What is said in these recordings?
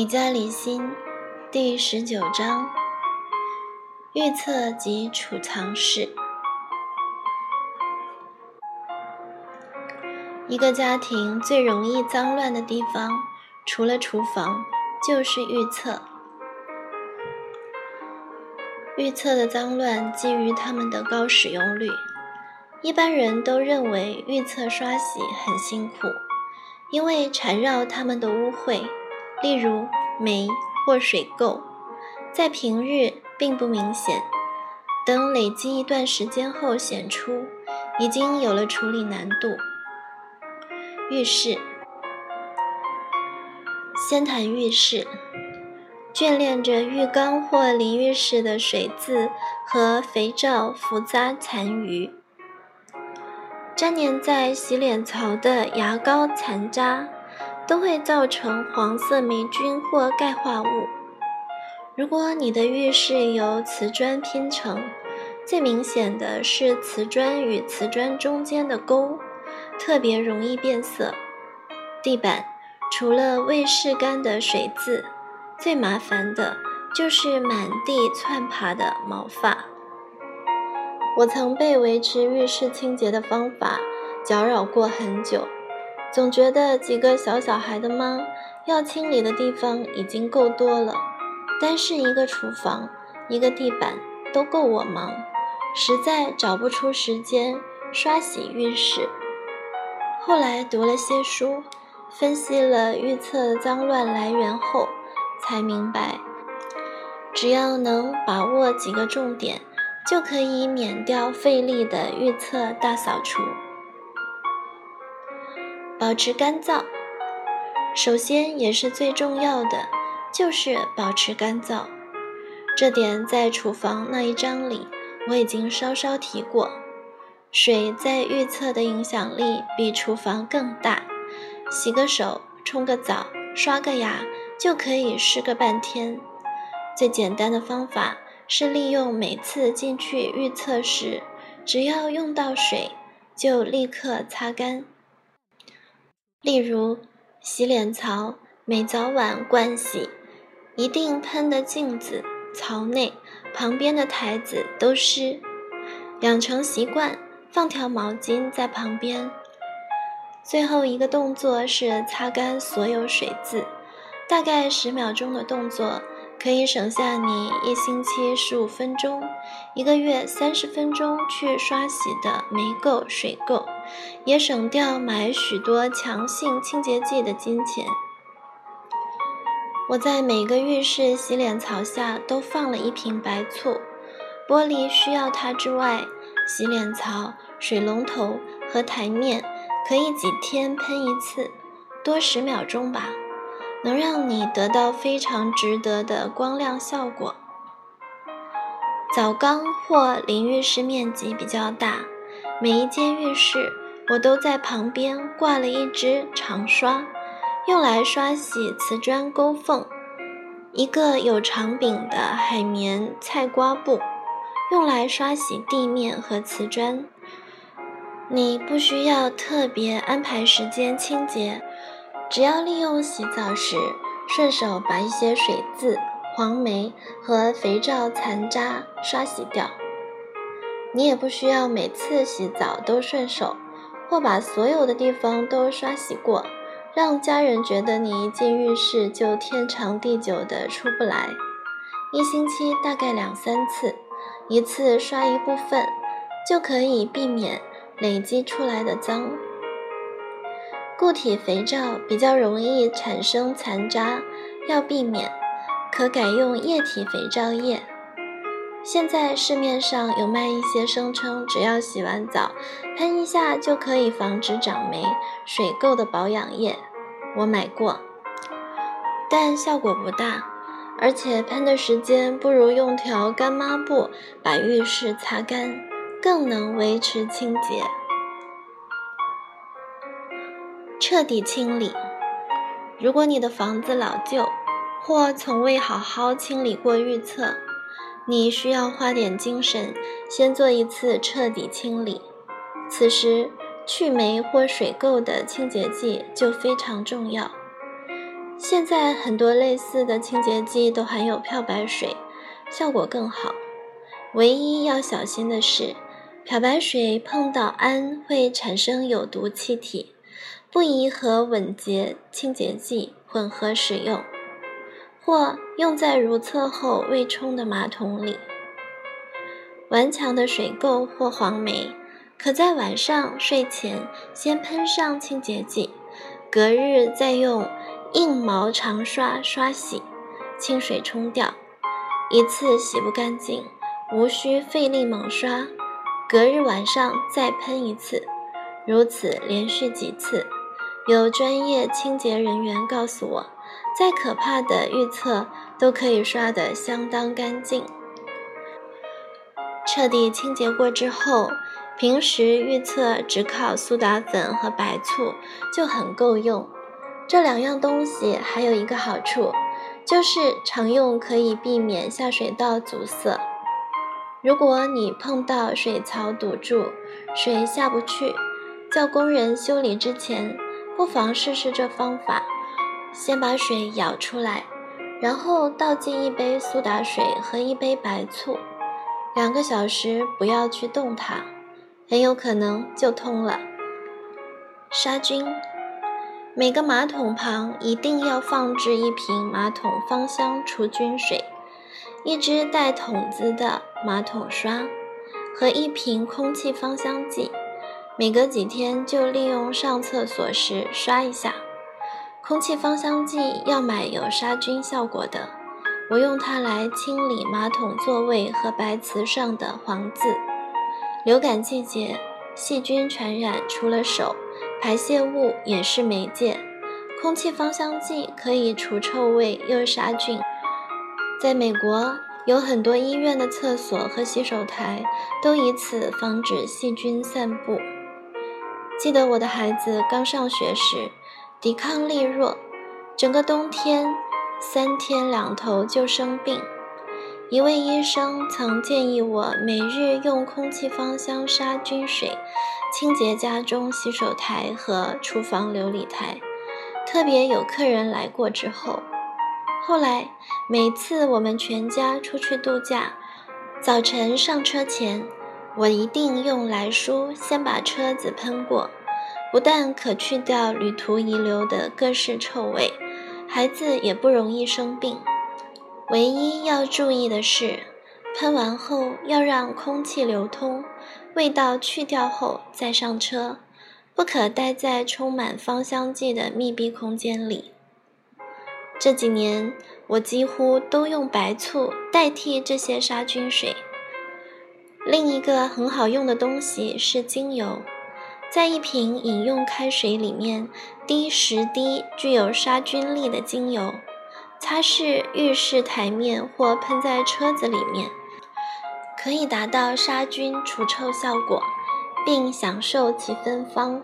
李家理心第十九章：预测及储藏室。一个家庭最容易脏乱的地方，除了厨房，就是预测。预测的脏乱基于他们的高使用率。一般人都认为预测刷洗很辛苦，因为缠绕它们的污秽。例如霉或水垢，在平日并不明显，等累积一段时间后显出，已经有了处理难度。浴室，先谈浴室，眷恋着浴缸或淋浴室的水渍和肥皂浮渣残余，粘连在洗脸槽的牙膏残渣。都会造成黄色霉菌或钙化物。如果你的浴室由瓷砖拼成，最明显的是瓷砖与瓷砖中间的沟，特别容易变色。地板除了未拭干的水渍，最麻烦的就是满地窜爬的毛发。我曾被维持浴室清洁的方法搅扰过很久。总觉得几个小小孩的妈要清理的地方已经够多了，单是一个厨房、一个地板都够我忙，实在找不出时间刷洗浴室。后来读了些书，分析了预测脏乱来源后，才明白，只要能把握几个重点，就可以免掉费力的预测大扫除。保持干燥，首先也是最重要的，就是保持干燥。这点在厨房那一章里我已经稍稍提过。水在预测的影响力比厨房更大。洗个手、冲个澡、刷个牙就可以湿个半天。最简单的方法是利用每次进去预测时，只要用到水，就立刻擦干。例如，洗脸槽每早晚盥洗，一定喷的镜子、槽内、旁边的台子都湿。养成习惯，放条毛巾在旁边。最后一个动作是擦干所有水渍，大概十秒钟的动作。可以省下你一星期十五分钟，一个月三十分钟去刷洗的霉垢、水垢，也省掉买许多强性清洁剂的金钱。我在每个浴室洗脸槽下都放了一瓶白醋，玻璃需要它之外，洗脸槽、水龙头和台面可以几天喷一次，多十秒钟吧。能让你得到非常值得的光亮效果。澡缸或淋浴室面积比较大，每一间浴室我都在旁边挂了一支长刷，用来刷洗瓷砖沟缝；一个有长柄的海绵菜瓜布，用来刷洗地面和瓷砖。你不需要特别安排时间清洁。只要利用洗澡时顺手把一些水渍、黄霉和肥皂残渣刷洗掉，你也不需要每次洗澡都顺手，或把所有的地方都刷洗过，让家人觉得你一进浴室就天长地久的出不来。一星期大概两三次，一次刷一部分，就可以避免累积出来的脏。固体肥皂比较容易产生残渣，要避免，可改用液体肥皂液。现在市面上有卖一些声称只要洗完澡喷一下就可以防止长霉、水垢的保养液，我买过，但效果不大，而且喷的时间不如用条干抹布把浴室擦干，更能维持清洁。彻底清理。如果你的房子老旧，或从未好好清理过预测，你需要花点精神，先做一次彻底清理。此时，去霉或水垢的清洁剂就非常重要。现在很多类似的清洁剂都含有漂白水，效果更好。唯一要小心的是，漂白水碰到氨会产生有毒气体，不宜和稳洁清洁剂混合使用，或用在如厕后未冲的马桶里。顽强的水垢或黄霉，可在晚上睡前先喷上清洁剂，隔日再用。硬毛长刷刷洗，清水冲掉，一次洗不干净，无需费力猛刷，隔日晚上再喷一次，如此连续几次。有专业清洁人员告诉我，再可怕的预测都可以刷得相当干净。彻底清洁过之后，平时预测只靠苏打粉和白醋就很够用。这两样东西还有一个好处，就是常用可以避免下水道阻塞。如果你碰到水槽堵住，水下不去，叫工人修理之前，不妨试试这方法：先把水舀出来，然后倒进一杯苏打水和一杯白醋，两个小时不要去动它，很有可能就通了。杀菌。每个马桶旁一定要放置一瓶马桶芳香除菌水，一支带筒子的马桶刷和一瓶空气芳香剂。每隔几天就利用上厕所时刷一下。空气芳香剂要买有杀菌效果的，我用它来清理马桶座位和白瓷上的黄渍。流感季节，细菌传染除了手。排泄物也是媒介，空气芳香剂可以除臭味又杀菌。在美国，有很多医院的厕所和洗手台都以此防止细菌散布。记得我的孩子刚上学时，抵抗力弱，整个冬天三天两头就生病。一位医生曾建议我每日用空气芳香杀菌水。清洁家中洗手台和厨房琉璃台，特别有客人来过之后。后来每次我们全家出去度假，早晨上车前，我一定用来舒先把车子喷过，不但可去掉旅途遗留的各式臭味，孩子也不容易生病。唯一要注意的是，喷完后要让空气流通。味道去掉后再上车，不可待在充满芳香剂的密闭空间里。这几年我几乎都用白醋代替这些杀菌水。另一个很好用的东西是精油，在一瓶饮用开水里面滴十滴具有杀菌力的精油，擦拭浴室台面或喷在车子里面。可以达到杀菌除臭效果，并享受其芬芳。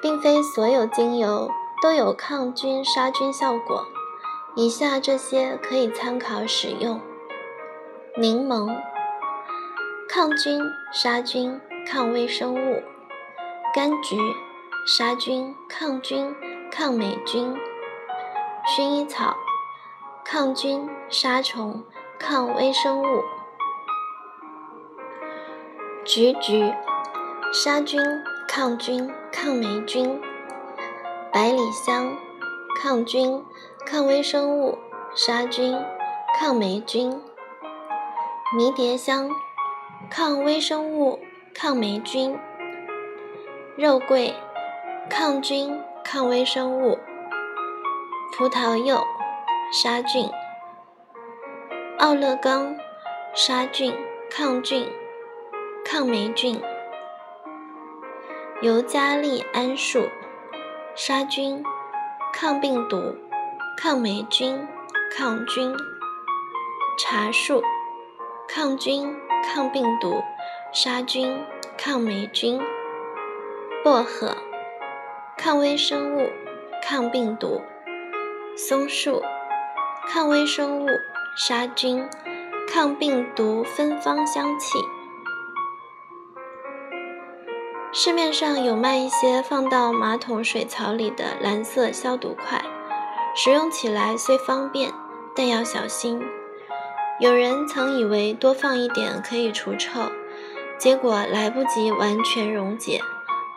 并非所有精油都有抗菌杀菌效果，以下这些可以参考使用：柠檬，抗菌杀菌抗微生物；柑橘，杀菌抗菌抗霉菌；薰衣草，抗菌杀虫抗微生物。橘橘，杀菌、抗菌、抗霉菌；百里香，抗菌、抗微生物、杀菌、抗霉菌；迷迭香，抗微生物、抗霉菌；肉桂，抗菌、抗微生物；葡萄柚，杀菌；奥勒冈，杀菌、抗菌。抗霉菌，尤加利桉树，杀菌、抗病毒、抗霉菌、抗菌；茶树，抗菌、抗病毒、杀菌、抗霉菌；薄荷，抗微生物、抗病毒；松树，抗微生物、杀菌、抗病毒，芬芳香气。市面上有卖一些放到马桶水槽里的蓝色消毒块，使用起来虽方便，但要小心。有人曾以为多放一点可以除臭，结果来不及完全溶解，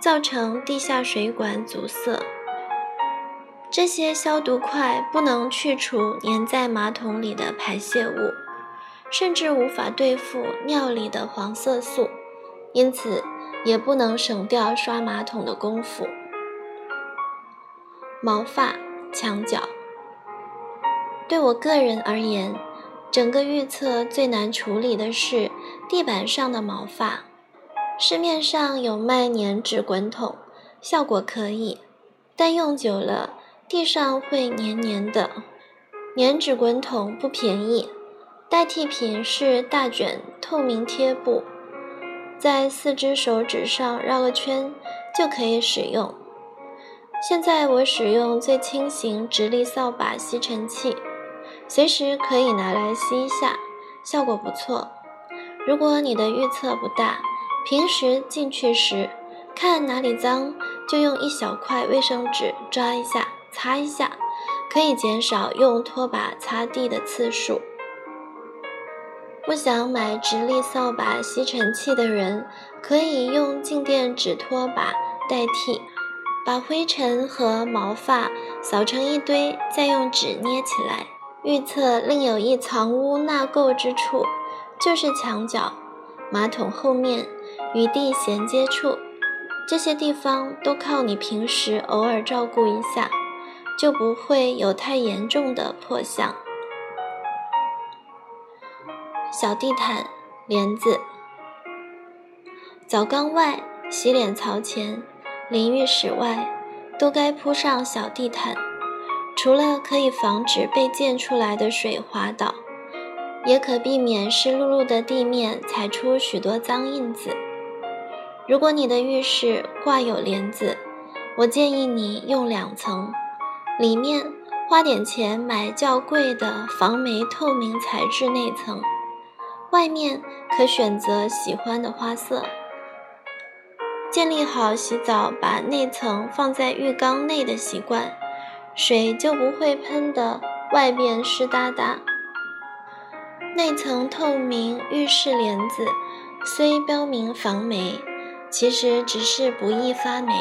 造成地下水管阻塞。这些消毒块不能去除粘在马桶里的排泄物，甚至无法对付尿里的黄色素，因此也不能省掉刷马桶的功夫。毛发。墙角，对我个人而言，整个预测最难处理的是地板上的毛发。市面上有卖粘纸滚筒，效果可以，但用久了地上会黏黏的。粘纸滚筒不便宜，代替品是大卷透明贴布，在四只手指上绕个圈就可以使用。现在我使用最轻型直立扫把吸尘器，随时可以拿来吸一下，效果不错。如果你的预测不大，平时进去时看哪里脏，就用一小块卫生纸抓一下，擦一下，可以减少用拖把擦地的次数。不想买直立扫把吸尘器的人，可以用静电纸拖把代替。把灰尘和毛发扫成一堆，再用纸捏起来。预测另有一藏污纳垢之处，就是墙角、马桶后面、与地衔接处，这些地方都靠你平时偶尔照顾一下，就不会有太严重的破相。小地毯、帘子、澡缸外、洗脸槽前。淋浴室外都该铺上小地毯，除了可以防止被溅出来的水滑倒，也可避免湿漉漉的地面踩出许多脏印子。如果你的浴室挂有帘子，我建议你用两层，里面花点钱买较贵的防霉透明材质内层，外面可选择喜欢的花色。建立好洗澡把内层放在浴缸内的习惯，水就不会喷得外边湿哒哒。内层透明浴室帘子虽标明防霉，其实只是不易发霉，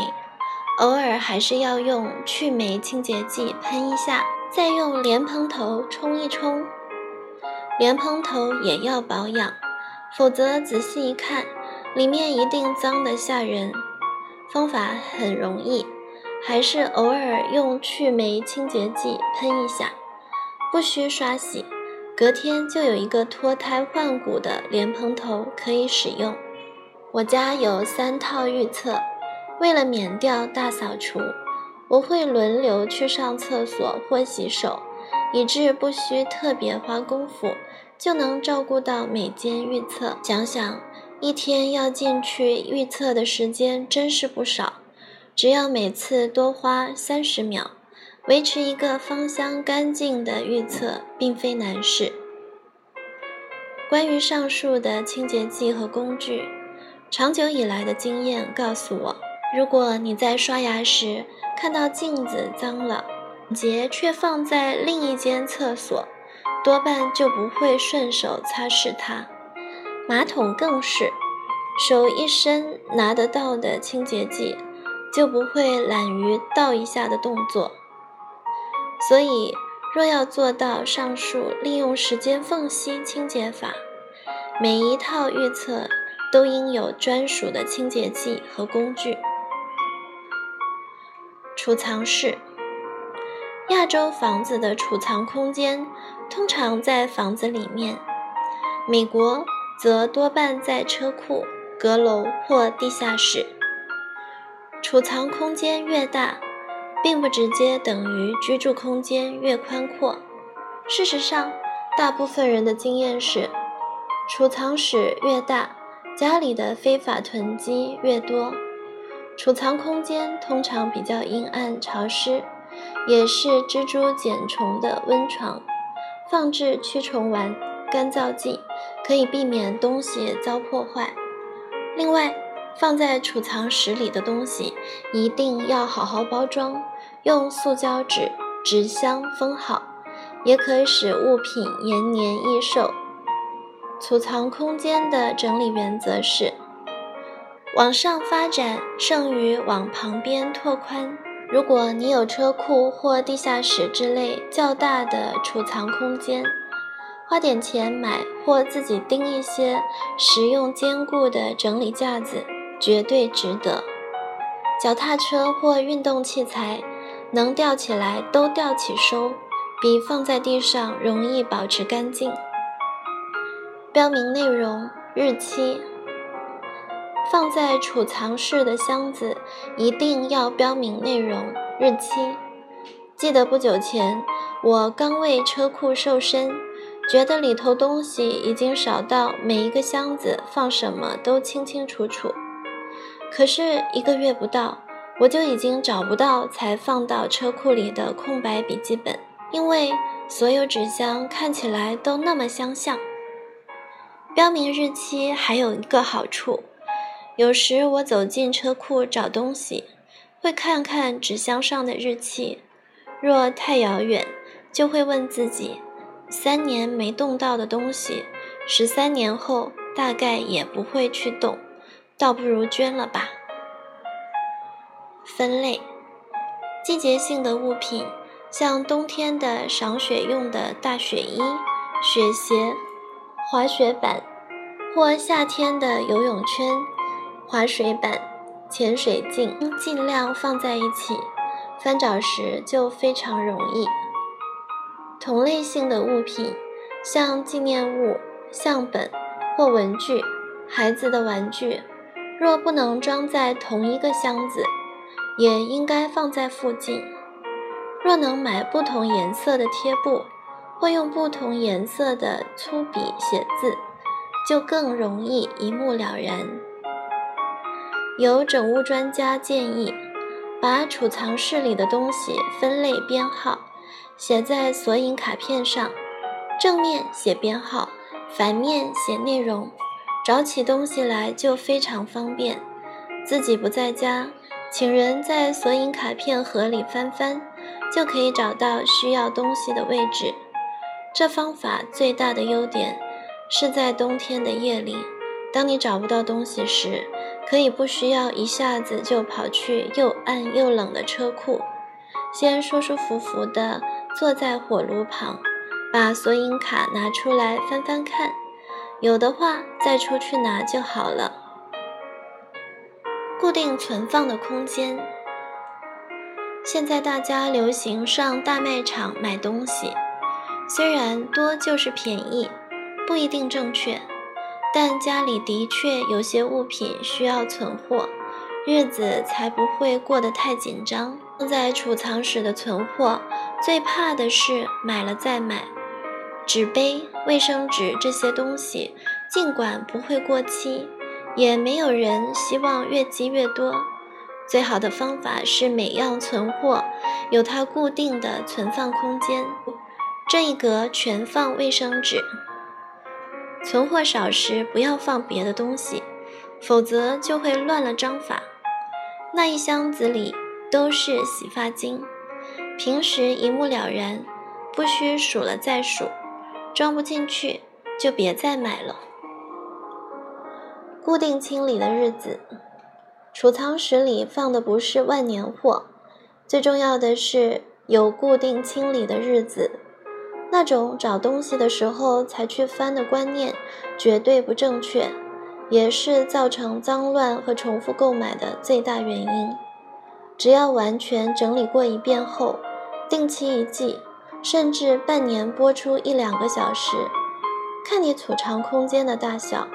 偶尔还是要用去霉清洁剂喷一下，再用莲蓬头冲一冲。莲蓬头也要保养，否则仔细一看。里面一定脏得吓人，方法很容易，还是偶尔用去霉清洁剂喷一下，不需刷洗，隔天就有一个脱胎换骨的莲蓬头可以使用。我家有三套预测，为了免掉大扫除，我会轮流去上厕所或洗手，以致不需特别花功夫就能照顾到每间预测。想想。一天要进去预测的时间真是不少，只要每次多花三十秒，维持一个芳香干净的预测并非难事。关于上述的清洁剂和工具，长久以来的经验告诉我，如果你在刷牙时看到镜子脏了，洁却放在另一间厕所，多半就不会顺手擦拭它。马桶更是，手一伸拿得到的清洁剂，就不会懒于倒一下的动作。所以，若要做到上述利用时间缝隙清洁法，每一套预测都应有专属的清洁剂和工具。储藏室，亚洲房子的储藏空间通常在房子里面，美国。则多半在车库、阁楼或地下室。储藏空间越大，并不直接等于居住空间越宽阔。事实上，大部分人的经验是，储藏室越大，家里的非法囤积越多。储藏空间通常比较阴暗潮湿，也是蜘蛛茧虫的温床，放置驱虫丸、干燥剂。可以避免东西遭破坏。另外，放在储藏室里的东西一定要好好包装，用塑胶纸、纸箱封好，也可使物品延年益寿。储藏空间的整理原则是：往上发展剩余往旁边拓宽。如果你有车库或地下室之类较大的储藏空间，花点钱买或自己钉一些实用坚固的整理架子，绝对值得。脚踏车或运动器材能吊起来都吊起收，比放在地上容易保持干净。标明内容、日期。放在储藏室的箱子一定要标明内容、日期。记得不久前，我刚为车库瘦身，觉得里头东西已经少到每一个箱子放什么都清清楚楚。可是一个月不到，我就已经找不到才放到车库里的空白笔记本，因为所有纸箱看起来都那么相像。标明日期还有一个好处，有时我走进车库找东西，会看看纸箱上的日期。若太遥远，就会问自己：三年没动到的东西，十三年后大概也不会去动，倒不如捐了吧。分类：季节性的物品，像冬天的赏雪用的大雪衣、雪鞋。滑雪板，或夏天的游泳圈、滑水板、潜水镜，尽量放在一起，翻找时就非常容易。同类性的物品，像纪念物、相本或文具、孩子的玩具，若不能装在同一个箱子，也应该放在附近。若能买不同颜色的贴布。或用不同颜色的粗笔写字，就更容易一目了然。有整物专家建议，把储藏室里的东西分类编号，写在索引卡片上，正面写编号，反面写内容，找起东西来就非常方便。自己不在家，请人在索引卡片盒里翻翻，就可以找到需要东西的位置。这方法最大的优点是在冬天的夜里，当你找不到东西时，可以不需要一下子就跑去又暗又冷的车库，先舒舒服服地坐在火炉旁，把索引卡拿出来翻翻看，有的话再出去拿就好了。固定存放的空间，现在大家流行上大卖场买东西。虽然多就是便宜，不一定正确，但家里的确有些物品需要存货，日子才不会过得太紧张。放在储藏室的存货，最怕的是买了再买。纸杯、卫生纸这些东西，尽管不会过期，也没有人希望越积越多。最好的方法是每样存货有它固定的存放空间。这一格全放卫生纸，存货少时不要放别的东西，否则就会乱了章法。那一箱子里都是洗发精，平时一目了然，不需数了再数。装不进去就别再买了。固定清理的日子，储藏室里放的不是万年货，最重要的是有固定清理的日子。那种找东西的时候才去翻的观念，绝对不正确，也是造成脏乱和重复购买的最大原因。只要完全整理过一遍后，定期一记，甚至半年播出一两个小时，看你储藏空间的大小，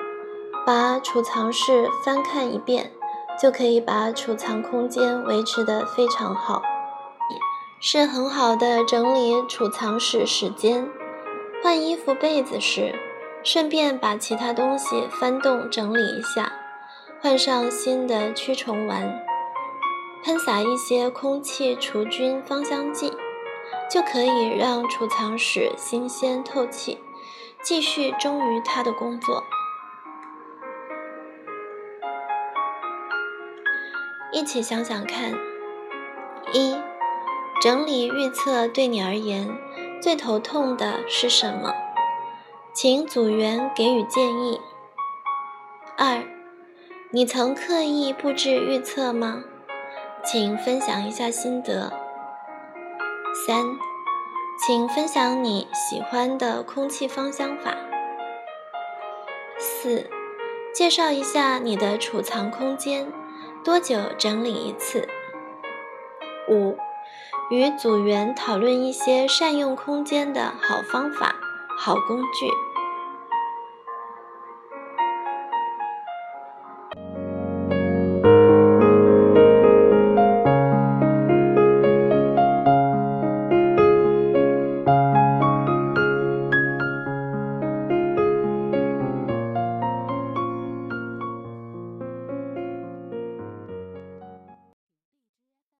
把储藏室翻看一遍，就可以把储藏空间维持得非常好。是很好的整理储藏室时间。换衣服、被子时，顺便把其他东西翻动整理一下，换上新的驱虫丸，喷洒一些空气除菌芳香剂，就可以让储藏室新鲜透气，继续忠于它的工作。一起想想看，一。整理预测对你而言最头痛的是什么？请组员给予建议。二，你曾刻意布置预测吗？请分享一下心得。三，请分享你喜欢的空气芳香法。四，介绍一下你的储藏空间，多久整理一次？五。与组员讨论一些善用空间的好方法、好工具。